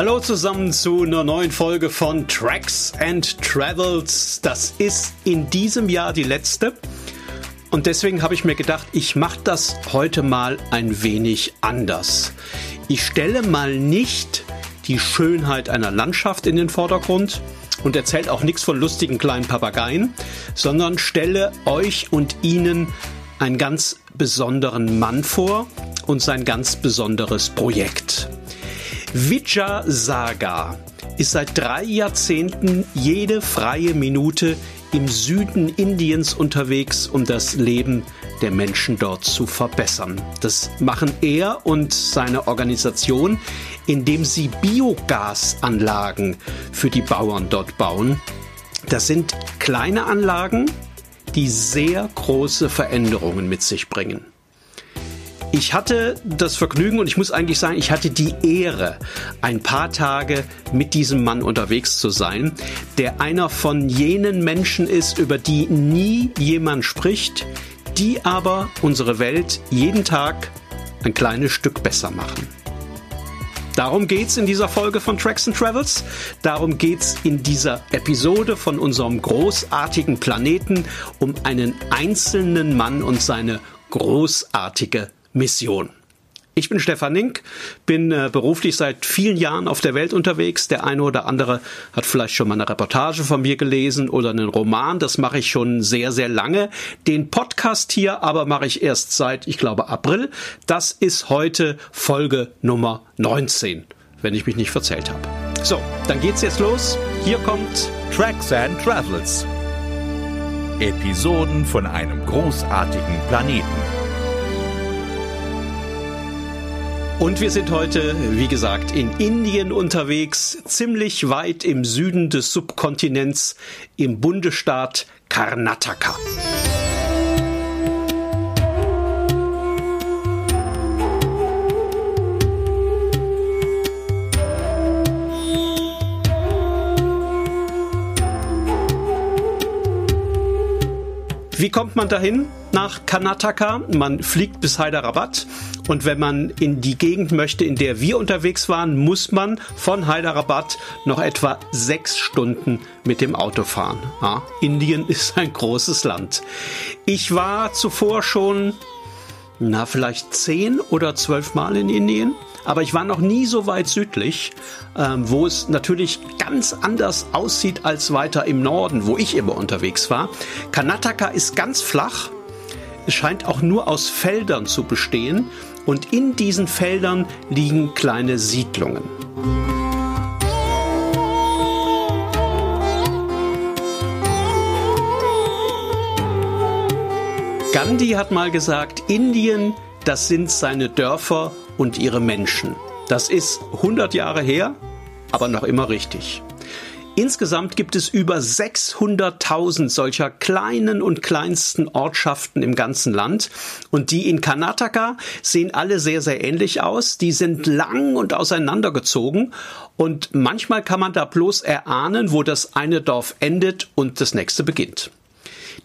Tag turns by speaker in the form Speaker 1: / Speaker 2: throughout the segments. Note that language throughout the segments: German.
Speaker 1: Hallo zusammen zu einer neuen Folge von Tracks and Travels. Das ist in diesem Jahr die letzte. Und deswegen habe ich mir gedacht, ich mache das heute mal ein wenig anders. Ich stelle mal nicht die Schönheit einer Landschaft in den Vordergrund und erzählt auch nichts von lustigen kleinen Papageien, sondern stelle euch und ihnen einen ganz besonderen Mann vor und sein ganz besonderes Projekt. Vijay Saga ist seit drei Jahrzehnten jede freie Minute im Süden Indiens unterwegs, um das Leben der Menschen dort zu verbessern. Das machen er und seine Organisation, indem sie Biogasanlagen für die Bauern dort bauen. Das sind kleine Anlagen, die sehr große Veränderungen mit sich bringen. Ich hatte das Vergnügen und ich muss eigentlich sagen, ich hatte die Ehre, ein paar Tage mit diesem Mann unterwegs zu sein, der einer von jenen Menschen ist, über die nie jemand spricht, die aber unsere Welt jeden Tag ein kleines Stück besser machen. Darum geht's in dieser Folge von Tracks and Travels. Darum geht's in dieser Episode von unserem großartigen Planeten um einen einzelnen Mann und seine großartige Mission. Ich bin Stefan Nink, bin äh, beruflich seit vielen Jahren auf der Welt unterwegs. Der eine oder andere hat vielleicht schon mal eine Reportage von mir gelesen oder einen Roman. Das mache ich schon sehr, sehr lange. Den Podcast hier aber mache ich erst seit, ich glaube, April. Das ist heute Folge Nummer 19, wenn ich mich nicht verzählt habe. So, dann geht's jetzt los. Hier kommt
Speaker 2: Tracks and Travels. Episoden von einem großartigen Planeten.
Speaker 1: Und wir sind heute, wie gesagt, in Indien unterwegs, ziemlich weit im Süden des Subkontinents, im Bundesstaat Karnataka. Wie kommt man dahin nach Karnataka? Man fliegt bis Hyderabad und wenn man in die Gegend möchte, in der wir unterwegs waren, muss man von Hyderabad noch etwa sechs Stunden mit dem Auto fahren. Ja, Indien ist ein großes Land. Ich war zuvor schon, na, vielleicht zehn oder zwölf Mal in Indien aber ich war noch nie so weit südlich, ähm, wo es natürlich ganz anders aussieht als weiter im Norden, wo ich immer unterwegs war. Karnataka ist ganz flach. Es scheint auch nur aus Feldern zu bestehen und in diesen Feldern liegen kleine Siedlungen. Gandhi hat mal gesagt, Indien, das sind seine Dörfer und ihre Menschen. Das ist 100 Jahre her, aber noch immer richtig. Insgesamt gibt es über 600.000 solcher kleinen und kleinsten Ortschaften im ganzen Land. Und die in Karnataka sehen alle sehr, sehr ähnlich aus. Die sind lang und auseinandergezogen. Und manchmal kann man da bloß erahnen, wo das eine Dorf endet und das nächste beginnt.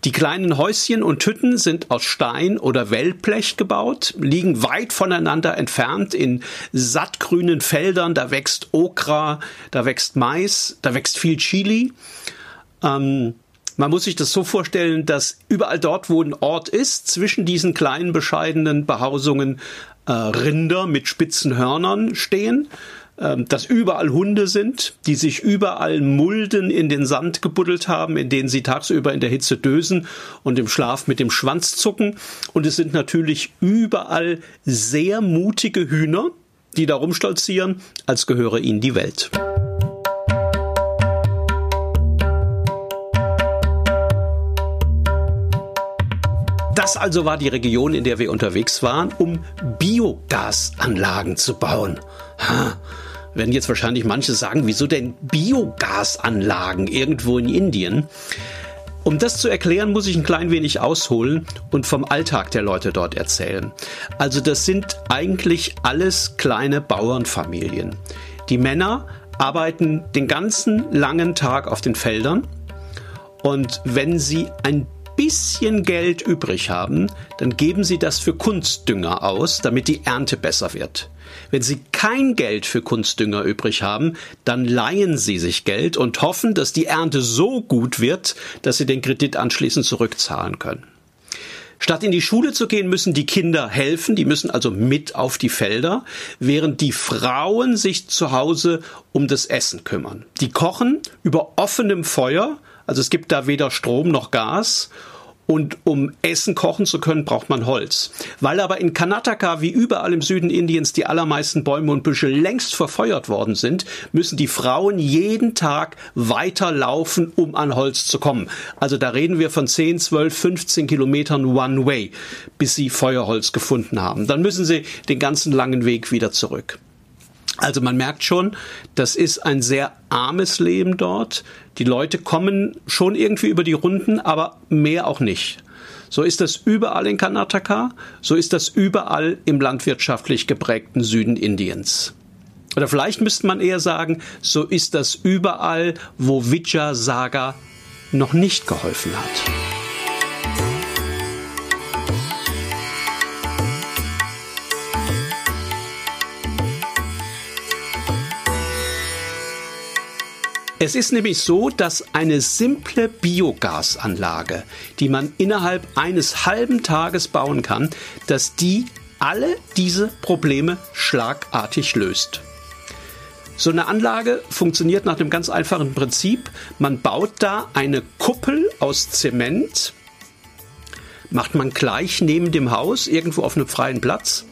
Speaker 1: Die kleinen Häuschen und Hütten sind aus Stein oder Wellblech gebaut, liegen weit voneinander entfernt in sattgrünen Feldern. Da wächst Okra, da wächst Mais, da wächst viel Chili. Ähm, man muss sich das so vorstellen, dass überall dort, wo ein Ort ist, zwischen diesen kleinen bescheidenen Behausungen äh, Rinder mit spitzen Hörnern stehen dass überall Hunde sind, die sich überall Mulden in den Sand gebuddelt haben, in denen sie tagsüber in der Hitze dösen und im Schlaf mit dem Schwanz zucken. Und es sind natürlich überall sehr mutige Hühner, die da rumstolzieren, als gehöre ihnen die Welt. Das also war die Region, in der wir unterwegs waren, um Biogasanlagen zu bauen. Ha, werden jetzt wahrscheinlich manche sagen, wieso denn Biogasanlagen irgendwo in Indien? Um das zu erklären, muss ich ein klein wenig ausholen und vom Alltag der Leute dort erzählen. Also das sind eigentlich alles kleine Bauernfamilien. Die Männer arbeiten den ganzen langen Tag auf den Feldern und wenn sie ein bisschen Geld übrig haben, dann geben Sie das für Kunstdünger aus, damit die Ernte besser wird. Wenn Sie kein Geld für Kunstdünger übrig haben, dann leihen Sie sich Geld und hoffen, dass die Ernte so gut wird, dass Sie den Kredit anschließend zurückzahlen können. Statt in die Schule zu gehen, müssen die Kinder helfen, die müssen also mit auf die Felder, während die Frauen sich zu Hause um das Essen kümmern. Die kochen über offenem Feuer, also es gibt da weder Strom noch Gas und um Essen kochen zu können, braucht man Holz. Weil aber in Karnataka wie überall im Süden Indiens die allermeisten Bäume und Büsche längst verfeuert worden sind, müssen die Frauen jeden Tag weiterlaufen, um an Holz zu kommen. Also da reden wir von 10, 12, 15 Kilometern One Way, bis sie Feuerholz gefunden haben. Dann müssen sie den ganzen langen Weg wieder zurück. Also man merkt schon, das ist ein sehr armes Leben dort. Die Leute kommen schon irgendwie über die Runden, aber mehr auch nicht. So ist das überall in Karnataka, so ist das überall im landwirtschaftlich geprägten Süden Indiens. Oder vielleicht müsste man eher sagen, so ist das überall, wo Vijaya Saga noch nicht geholfen hat. Es ist nämlich so, dass eine simple Biogasanlage, die man innerhalb eines halben Tages bauen kann, dass die alle diese Probleme schlagartig löst. So eine Anlage funktioniert nach dem ganz einfachen Prinzip. Man baut da eine Kuppel aus Zement, macht man gleich neben dem Haus, irgendwo auf einem freien Platz.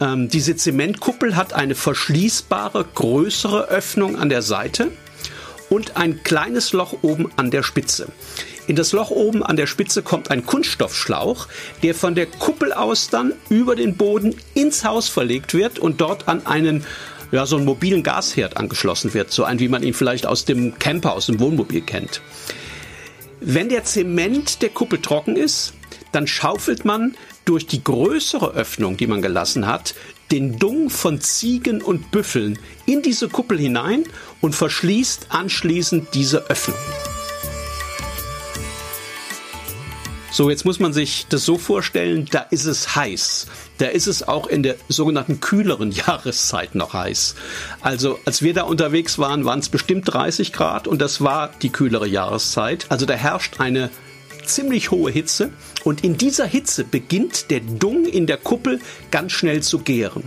Speaker 1: Ähm, diese Zementkuppel hat eine verschließbare, größere Öffnung an der Seite und ein kleines Loch oben an der Spitze. In das Loch oben an der Spitze kommt ein Kunststoffschlauch, der von der Kuppel aus dann über den Boden ins Haus verlegt wird und dort an einen ja, so einen mobilen Gasherd angeschlossen wird, so ein wie man ihn vielleicht aus dem Camper, aus dem Wohnmobil kennt. Wenn der Zement der Kuppel trocken ist, dann schaufelt man durch die größere Öffnung, die man gelassen hat, den Dung von Ziegen und Büffeln in diese Kuppel hinein und verschließt anschließend diese Öffnung. So, jetzt muss man sich das so vorstellen, da ist es heiß. Da ist es auch in der sogenannten kühleren Jahreszeit noch heiß. Also, als wir da unterwegs waren, waren es bestimmt 30 Grad und das war die kühlere Jahreszeit. Also da herrscht eine ziemlich hohe Hitze und in dieser Hitze beginnt der Dung in der Kuppel ganz schnell zu gären.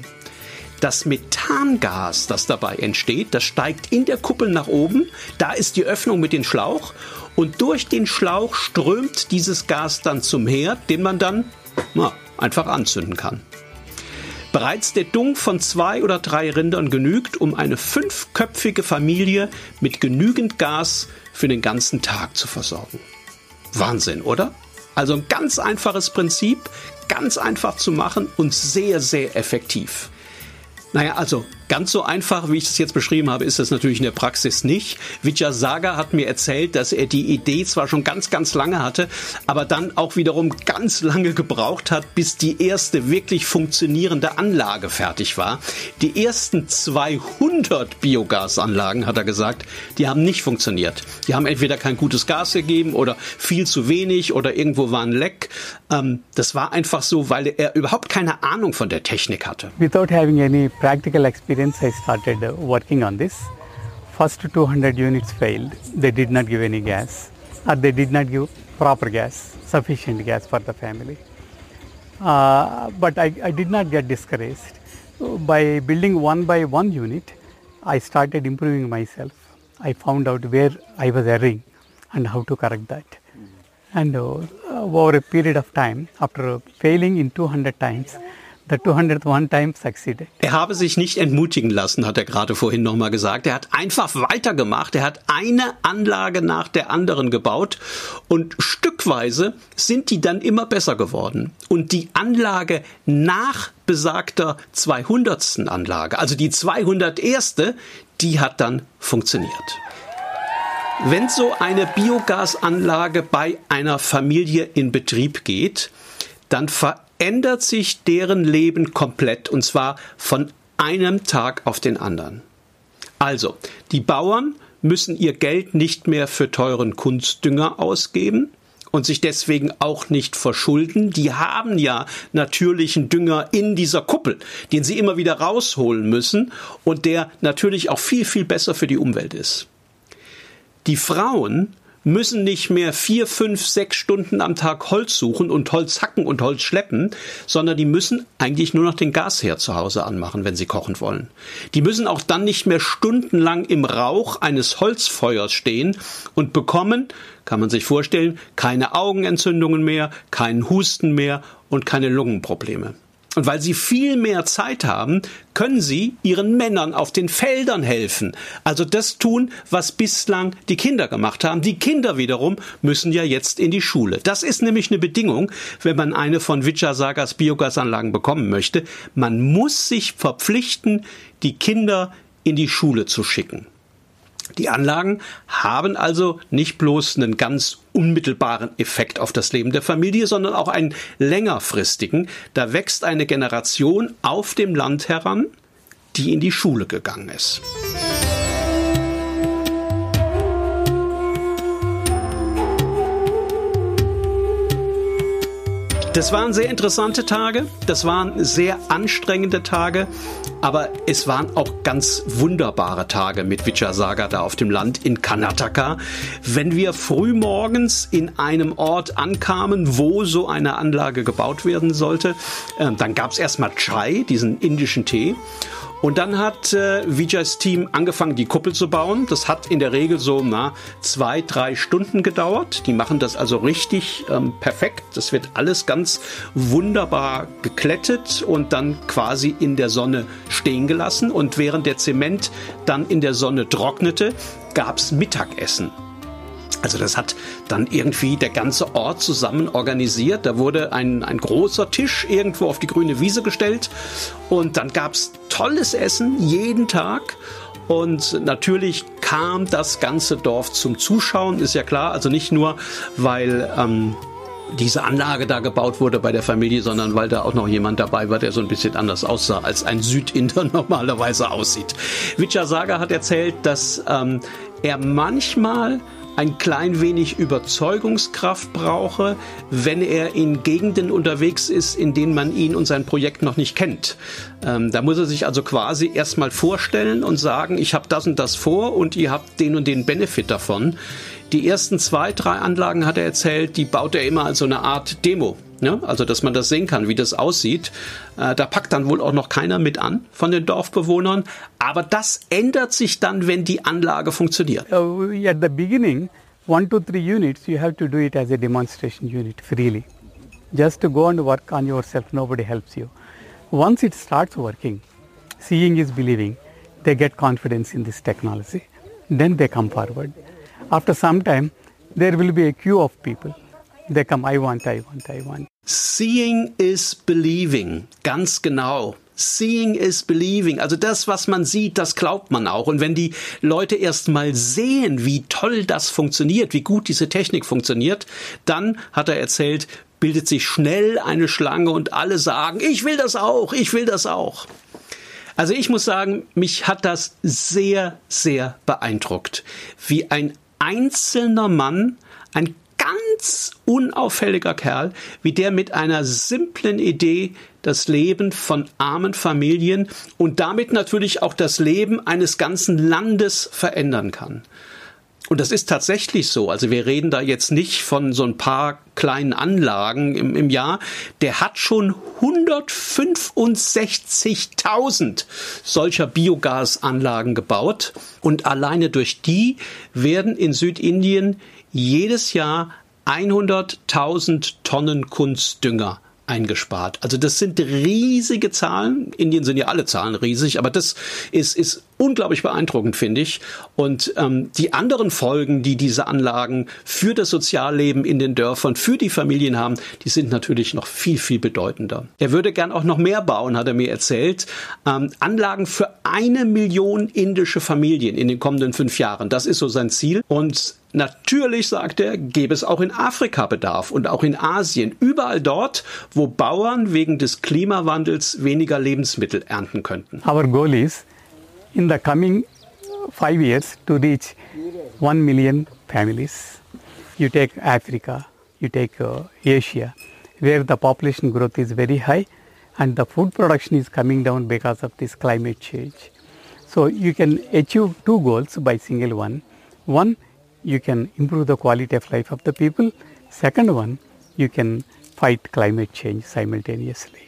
Speaker 1: Das Methangas, das dabei entsteht, das steigt in der Kuppel nach oben. Da ist die Öffnung mit dem Schlauch und durch den Schlauch strömt dieses Gas dann zum Herd, den man dann na, einfach anzünden kann. Bereits der Dung von zwei oder drei Rindern genügt, um eine fünfköpfige Familie mit genügend Gas für den ganzen Tag zu versorgen. Wahnsinn, oder? Also ein ganz einfaches Prinzip, ganz einfach zu machen und sehr, sehr effektiv. Naja, also ganz so einfach, wie ich es jetzt beschrieben habe, ist das natürlich in der Praxis nicht. Vijay Saga hat mir erzählt, dass er die Idee zwar schon ganz, ganz lange hatte, aber dann auch wiederum ganz lange gebraucht hat, bis die erste wirklich funktionierende Anlage fertig war. Die ersten 200 Biogasanlagen, hat er gesagt, die haben nicht funktioniert. Die haben entweder kein gutes Gas gegeben oder viel zu wenig oder irgendwo war ein Leck. Ähm, das war einfach so, weil er überhaupt keine Ahnung von der Technik hatte.
Speaker 3: Without having any practical experience, I started uh, working on this. First 200 units failed. They did not give any gas, or they did not give proper gas, sufficient gas for the family. Uh, but I, I did not get discouraged. By building one by one unit, I started improving myself. I found out where I was erring and how to correct that. And uh, over a period of time, after failing in 200 times, the 201 time succeeded.
Speaker 1: Er habe sich nicht entmutigen lassen, hat er gerade vorhin nochmal gesagt. Er hat einfach weitergemacht. Er hat eine Anlage nach der anderen gebaut und stückweise sind die dann immer besser geworden. Und die Anlage nach besagter 200. Anlage, also die 201. die hat dann funktioniert. Wenn so eine Biogasanlage bei einer Familie in Betrieb geht, dann verändert sich deren Leben komplett und zwar von einem Tag auf den anderen. Also, die Bauern müssen ihr Geld nicht mehr für teuren Kunstdünger ausgeben und sich deswegen auch nicht verschulden. Die haben ja natürlichen Dünger in dieser Kuppel, den sie immer wieder rausholen müssen und der natürlich auch viel, viel besser für die Umwelt ist. Die Frauen müssen nicht mehr vier, fünf, sechs Stunden am Tag Holz suchen und Holz hacken und Holz schleppen, sondern die müssen eigentlich nur noch den Gasherd zu Hause anmachen, wenn sie kochen wollen. Die müssen auch dann nicht mehr stundenlang im Rauch eines Holzfeuers stehen und bekommen, kann man sich vorstellen, keine Augenentzündungen mehr, keinen Husten mehr und keine Lungenprobleme. Und weil sie viel mehr Zeit haben, können sie ihren Männern auf den Feldern helfen. Also das tun, was bislang die Kinder gemacht haben. Die Kinder wiederum müssen ja jetzt in die Schule. Das ist nämlich eine Bedingung, wenn man eine von Vijayasagas Biogasanlagen bekommen möchte. Man muss sich verpflichten, die Kinder in die Schule zu schicken. Die Anlagen haben also nicht bloß einen ganz unmittelbaren Effekt auf das Leben der Familie, sondern auch einen längerfristigen. Da wächst eine Generation auf dem Land heran, die in die Schule gegangen ist. Das waren sehr interessante Tage, das waren sehr anstrengende Tage, aber es waren auch ganz wunderbare Tage mit Vijayasaga da auf dem Land in Karnataka. Wenn wir frühmorgens in einem Ort ankamen, wo so eine Anlage gebaut werden sollte, äh, dann gab es erstmal Chai, diesen indischen Tee. Und dann hat äh, Vijay's Team angefangen, die Kuppel zu bauen. Das hat in der Regel so na, zwei, drei Stunden gedauert. Die machen das also richtig ähm, perfekt. Das wird alles ganz wunderbar geklettet und dann quasi in der Sonne stehen gelassen. Und während der Zement dann in der Sonne trocknete, gab's Mittagessen. Also das hat dann irgendwie der ganze Ort zusammen organisiert. Da wurde ein, ein großer Tisch irgendwo auf die grüne Wiese gestellt und dann gab's tolles Essen jeden Tag. Und natürlich kam das ganze Dorf zum Zuschauen, ist ja klar. Also nicht nur, weil ähm, diese Anlage da gebaut wurde bei der Familie, sondern weil da auch noch jemand dabei war, der so ein bisschen anders aussah, als ein Südinder normalerweise aussieht. Vijayasaga hat erzählt, dass ähm, er manchmal ein klein wenig Überzeugungskraft brauche, wenn er in Gegenden unterwegs ist, in denen man ihn und sein Projekt noch nicht kennt. Ähm, da muss er sich also quasi erstmal vorstellen und sagen, ich habe das und das vor und ihr habt den und den Benefit davon. Die ersten zwei, drei Anlagen hat er erzählt, die baut er immer als so eine Art Demo. Ja, also dass man das sehen kann, wie das aussieht. Äh, da packt dann wohl auch noch keiner mit an von den Dorfbewohnern. Aber das ändert sich dann, wenn die Anlage funktioniert.
Speaker 3: Uh, at the beginning, one to three units, you have to do it as a demonstration unit freely. Just to go and work on yourself, nobody helps you. Once it starts working, seeing is believing, they get confidence in this technology. Then they come forward. After some time, there will be a queue of people They come, I want, I want, I want.
Speaker 1: Seeing is believing. Ganz genau. Seeing is believing. Also das, was man sieht, das glaubt man auch. Und wenn die Leute erst mal sehen, wie toll das funktioniert, wie gut diese Technik funktioniert, dann, hat er erzählt, bildet sich schnell eine Schlange und alle sagen, ich will das auch, ich will das auch. Also ich muss sagen, mich hat das sehr, sehr beeindruckt, wie ein einzelner Mann ein ganz unauffälliger Kerl, wie der mit einer simplen Idee das Leben von armen Familien und damit natürlich auch das Leben eines ganzen Landes verändern kann. Und das ist tatsächlich so. Also wir reden da jetzt nicht von so ein paar kleinen Anlagen im, im Jahr. Der hat schon 165.000 solcher Biogasanlagen gebaut. Und alleine durch die werden in Südindien jedes Jahr 100.000 Tonnen Kunstdünger eingespart. Also das sind riesige Zahlen. Indien sind ja alle Zahlen riesig, aber das ist, ist unglaublich beeindruckend, finde ich. Und ähm, die anderen Folgen, die diese Anlagen für das Sozialleben in den Dörfern, für die Familien haben, die sind natürlich noch viel, viel bedeutender. Er würde gern auch noch mehr bauen, hat er mir erzählt. Ähm, Anlagen für eine Million indische Familien in den kommenden fünf Jahren. Das ist so sein Ziel. Und Natürlich, sagt er, gäbe es auch in Afrika Bedarf und auch in Asien, überall dort, wo Bauern wegen des Klimawandels weniger Lebensmittel ernten könnten.
Speaker 3: Our goal is in the coming five years to reach one million families. You take Africa, you take uh, Asia, where the population growth is very high and the food production is coming down because of this climate change. So you can achieve two goals by single one. One, you can improve the quality of life of the people. Second one, you can fight climate change simultaneously.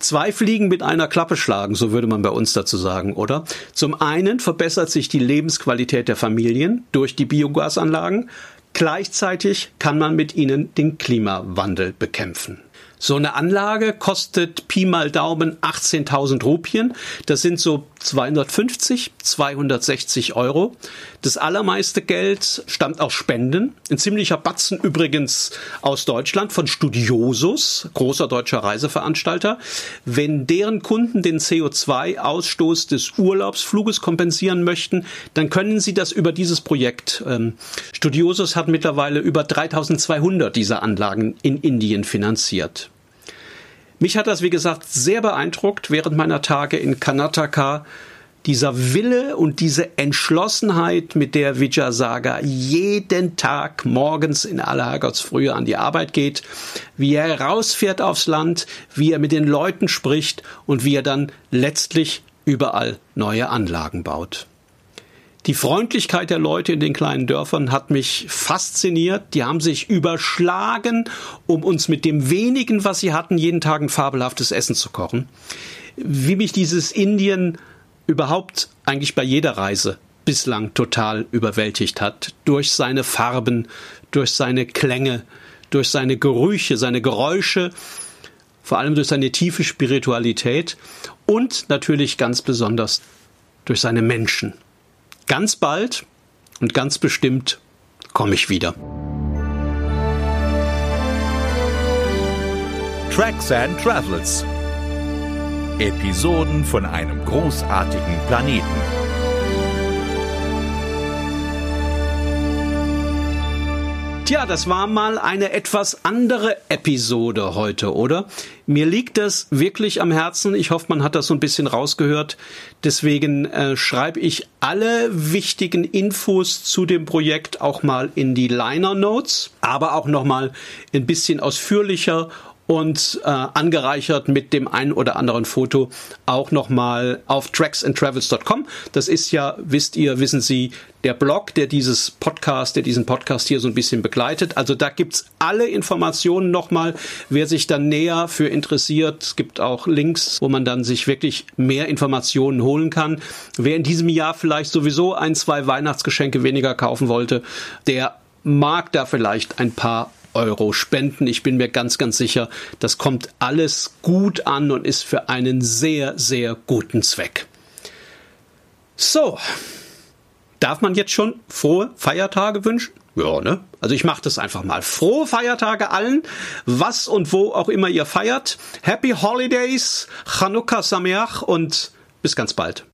Speaker 1: Zwei Fliegen mit einer Klappe schlagen, so würde man bei uns dazu sagen, oder? Zum einen verbessert sich die Lebensqualität der Familien durch die Biogasanlagen. Gleichzeitig kann man mit ihnen den Klimawandel bekämpfen. So eine Anlage kostet Pi mal Daumen 18.000 Rupien. Das sind so 250, 260 Euro. Das allermeiste Geld stammt aus Spenden. Ein ziemlicher Batzen übrigens aus Deutschland von Studiosus, großer deutscher Reiseveranstalter. Wenn deren Kunden den CO2-Ausstoß des Urlaubsfluges kompensieren möchten, dann können sie das über dieses Projekt. Ähm, Studiosus hat mittlerweile über 3200 dieser Anlagen in Indien finanziert. Mich hat das, wie gesagt, sehr beeindruckt während meiner Tage in Karnataka. Dieser Wille und diese Entschlossenheit, mit der Vijayasagar jeden Tag morgens in aller Herrgottsfrühe an die Arbeit geht, wie er rausfährt aufs Land, wie er mit den Leuten spricht und wie er dann letztlich überall neue Anlagen baut. Die Freundlichkeit der Leute in den kleinen Dörfern hat mich fasziniert. Die haben sich überschlagen, um uns mit dem wenigen, was sie hatten, jeden Tag ein fabelhaftes Essen zu kochen. Wie mich dieses Indien überhaupt eigentlich bei jeder Reise bislang total überwältigt hat. Durch seine Farben, durch seine Klänge, durch seine Gerüche, seine Geräusche, vor allem durch seine tiefe Spiritualität und natürlich ganz besonders durch seine Menschen. Ganz bald und ganz bestimmt komme ich wieder.
Speaker 2: Tracks and Travels. Episoden von einem großartigen Planeten.
Speaker 1: Tja, das war mal eine etwas andere Episode heute, oder? Mir liegt das wirklich am Herzen. Ich hoffe, man hat das so ein bisschen rausgehört. Deswegen äh, schreibe ich alle wichtigen Infos zu dem Projekt auch mal in die Liner Notes, aber auch noch mal ein bisschen ausführlicher und äh, angereichert mit dem einen oder anderen Foto auch nochmal auf tracksandtravels.com. Das ist ja, wisst ihr, wissen Sie, der Blog, der dieses Podcast, der diesen Podcast hier so ein bisschen begleitet. Also da gibt's alle Informationen nochmal, wer sich dann näher für interessiert. Es gibt auch Links, wo man dann sich wirklich mehr Informationen holen kann. Wer in diesem Jahr vielleicht sowieso ein, zwei Weihnachtsgeschenke weniger kaufen wollte, der mag da vielleicht ein paar Euro spenden. Ich bin mir ganz, ganz sicher, das kommt alles gut an und ist für einen sehr, sehr guten Zweck. So, darf man jetzt schon frohe Feiertage wünschen? Ja, ne? Also ich mache das einfach mal. Frohe Feiertage allen, was und wo auch immer ihr feiert. Happy Holidays, Chanukka Sameach und bis ganz bald.